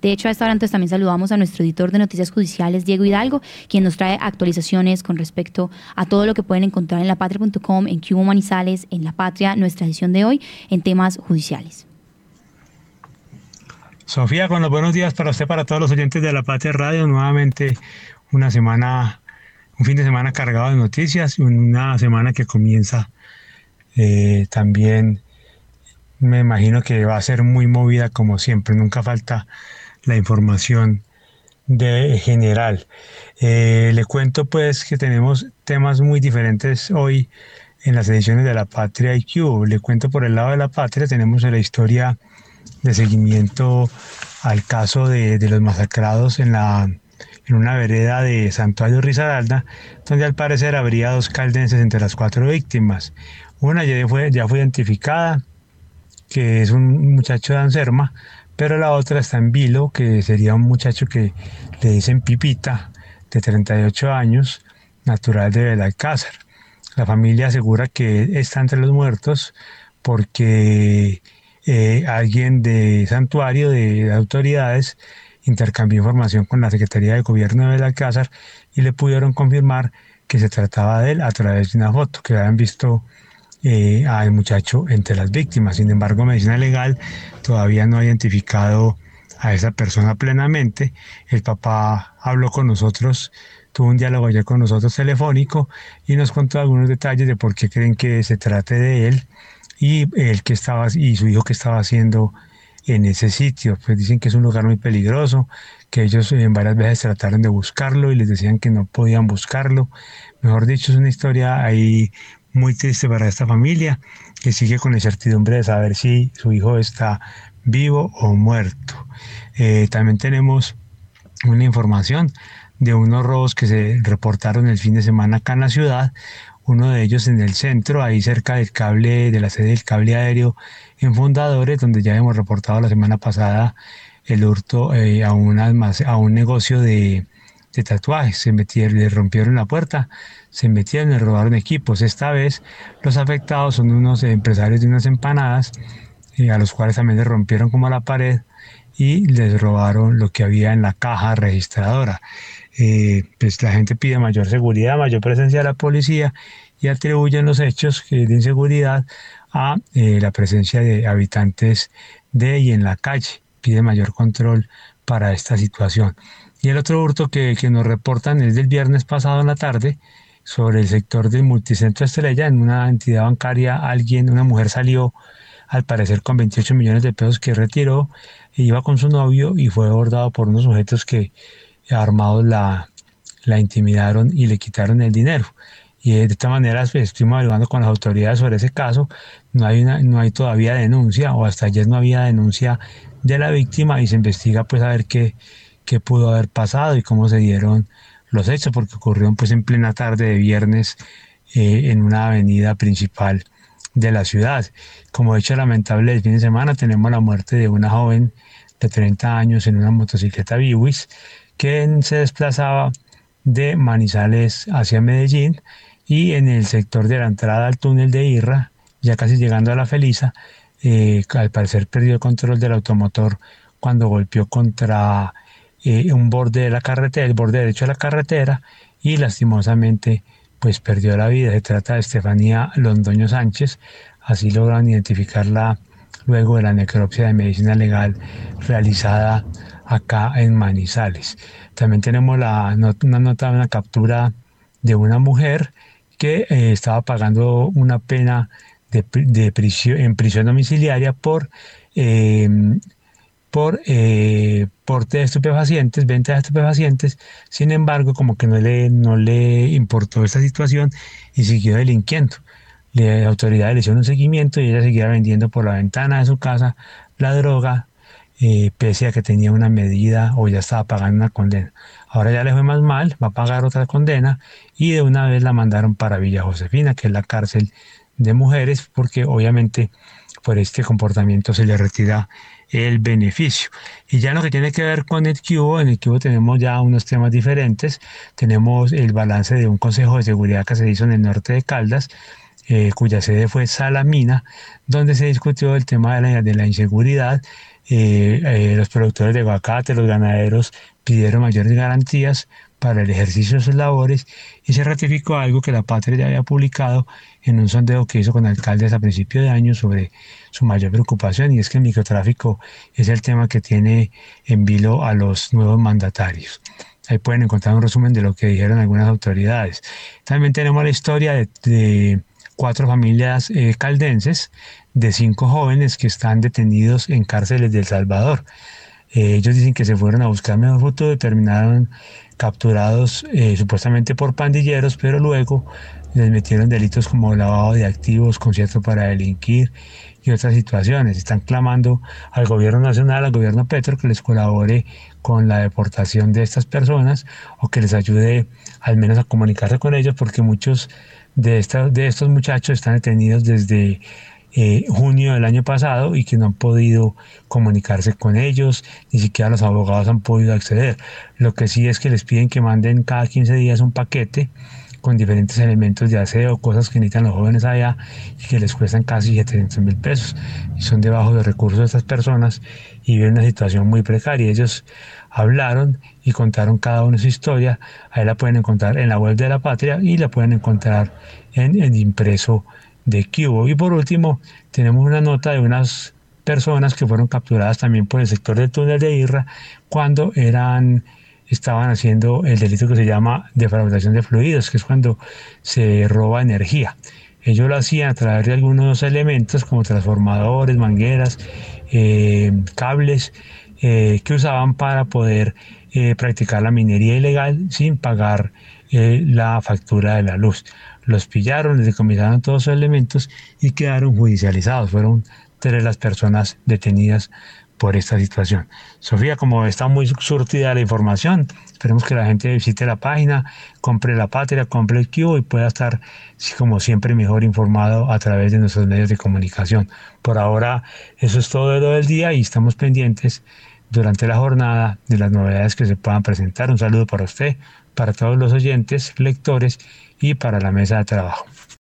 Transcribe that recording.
De hecho, a esta hora también saludamos a nuestro editor de noticias judiciales, Diego Hidalgo, quien nos trae actualizaciones con respecto a todo lo que pueden encontrar en lapatria.com, en Cubo Manizales, en La Patria, nuestra edición de hoy, en temas judiciales. Sofía, con los buenos días para usted, para todos los oyentes de La Patria Radio, nuevamente una semana, un fin de semana cargado de noticias, una semana que comienza eh, también me imagino que va a ser muy movida como siempre, nunca falta la información de general. Eh, le cuento pues que tenemos temas muy diferentes hoy en las ediciones de La Patria IQ. Le cuento por el lado de La Patria, tenemos la historia de seguimiento al caso de, los masacrados en, la, en una vereda de Santuario Risaralda, donde al parecer habría dos caldenses entre las cuatro víctimas. Una ya fue, ya fue identificada, que es un muchacho de Anserma, pero la otra está en Vilo, que sería un muchacho que le dicen Pipita, de 38 años, natural de Belalcázar. La familia asegura que está entre los muertos porque eh, alguien de santuario, de autoridades, intercambió información con la Secretaría de Gobierno de Belalcázar y le pudieron confirmar que se trataba de él a través de una foto que habían visto eh, al muchacho entre las víctimas. Sin embargo, Medicina Legal todavía no ha identificado a esa persona plenamente. El papá habló con nosotros, tuvo un diálogo ayer con nosotros telefónico y nos contó algunos detalles de por qué creen que se trate de él y él que estaba y su hijo que estaba haciendo en ese sitio. Pues dicen que es un lugar muy peligroso, que ellos en varias veces trataron de buscarlo y les decían que no podían buscarlo. Mejor dicho, es una historia ahí muy triste para esta familia que sigue con la incertidumbre de saber si su hijo está vivo o muerto. Eh, también tenemos una información de unos robos que se reportaron el fin de semana acá en la ciudad, uno de ellos en el centro, ahí cerca del cable, de la sede del cable aéreo en Fundadores, donde ya hemos reportado la semana pasada el hurto eh, a, a un negocio de, de tatuajes. Se metieron, le rompieron la puerta, se metieron y robaron equipos. Esta vez los afectados son unos empresarios de unas empanadas, eh, a los cuales también les rompieron como la pared y les robaron lo que había en la caja registradora. Eh, pues la gente pide mayor seguridad, mayor presencia de la policía y atribuyen los hechos de inseguridad a eh, la presencia de habitantes de y en la calle. Pide mayor control para esta situación. Y el otro hurto que, nos reportan es del viernes pasado en la tarde sobre el sector del multicentro Estrella. En una entidad bancaria, alguien, una mujer salió al parecer con 28 millones de pesos que retiró, e iba con su novio y fue abordado por unos sujetos que armados la, la intimidaron y le quitaron el dinero. Y de esta manera pues, estuvimos hablando con las autoridades sobre ese caso. No hay, no hay todavía denuncia, o hasta ayer no había denuncia de la víctima y se investiga pues a ver qué, qué pudo haber pasado y cómo se dieron los hechos, porque ocurrieron pues en plena tarde de viernes eh, en una avenida principal de la ciudad. Como hecho lamentable el fin de semana tenemos la muerte de una joven de 30 años en una motocicleta Biwis que se desplazaba de Manizales hacia Medellín y en el sector de la entrada al túnel de Irra, ya casi llegando a la Feliza, eh, al parecer perdió el control del automotor cuando golpeó contra eh, un borde de la carretera, el borde derecho de la carretera y lastimosamente pues perdió la vida. Se trata de Estefanía Londoño Sánchez, así logran identificarla luego de la necropsia de medicina legal realizada acá en Manizales. También tenemos la, una nota, una captura de una mujer que eh, estaba pagando una pena de, prisión, en prisión domiciliaria por eh, por eh, porte de estupefacientes, venta de estupefacientes. Sin embargo, como que no le, no le importó esta situación y siguió delinquiendo. La autoridad le hicieron un seguimiento y ella seguía vendiendo por la ventana de su casa la droga, eh, pese a que tenía una medida o ya estaba pagando una condena. Ahora ya le fue más mal, va a pagar otra condena y de una vez la mandaron para Villa Josefina, que es la cárcel de mujeres, porque obviamente por este comportamiento se le retira el beneficio. Y ya lo que tiene que ver con el cubo, en el cubo tenemos ya unos temas diferentes. Tenemos el balance de un consejo de seguridad que se hizo en el norte de Caldas, eh, cuya sede fue Salamina, donde se discutió el tema de la, de la inseguridad eh, eh, los productores de aguacate, los ganaderos pidieron mayores garantías para el ejercicio de sus labores y se ratificó algo que la Patria ya había publicado en un sondeo que hizo con alcaldes a principio de año sobre su mayor preocupación y es que el microtráfico es el tema que tiene en vilo a los nuevos mandatarios. Ahí pueden encontrar un resumen de lo que dijeron algunas autoridades. También tenemos la historia de, cuatro familias eh, caldenses de cinco jóvenes que están detenidos en cárceles de El Salvador. Eh, ellos dicen que se fueron a buscar mejor futuro y terminaron capturados eh, supuestamente por pandilleros, pero luego les metieron delitos como lavado de activos, concierto para delinquir y otras situaciones. Están clamando al gobierno nacional, al gobierno Petro, que les colabore con la deportación de estas personas o que les ayude al menos a comunicarse con ellos, porque muchos de, de estos muchachos están detenidos desde eh, junio del año pasado y que no han podido comunicarse con ellos, ni siquiera los abogados han podido acceder. Lo que sí es que les piden que manden cada 15 días un paquete con diferentes elementos de aseo, cosas que necesitan los jóvenes allá y que les cuestan casi 700 mil pesos. Son de bajos recursos de estas personas y viven una situación muy precaria. Ellos hablaron y contaron cada uno su historia. Ahí la pueden encontrar en la web de la patria y la pueden encontrar en el impreso de Cubo. Y por último, tenemos una nota de unas personas que fueron capturadas también por el sector del túnel de Irra cuando eran estaban haciendo el delito que se llama defraudación de fluidos, que es cuando se roba energía. Ellos lo hacían a través de algunos elementos como transformadores, mangueras, eh, cables eh, que usaban para poder eh, practicar la minería ilegal sin pagar la factura de la luz los pillaron, les decomisaron todos los elementos y quedaron judicializados. Fueron tres las personas detenidas por esta situación. Sofía, como está muy surtida la información, esperemos que la gente visite la página, compre la patria, compre el cubo y pueda estar, como siempre, mejor informado a través de nuestros medios de comunicación. Por ahora, eso es todo de lo del día y estamos pendientes durante la jornada de las novedades que se puedan presentar. Un saludo para usted, para todos los oyentes, lectores y para la mesa de trabajo.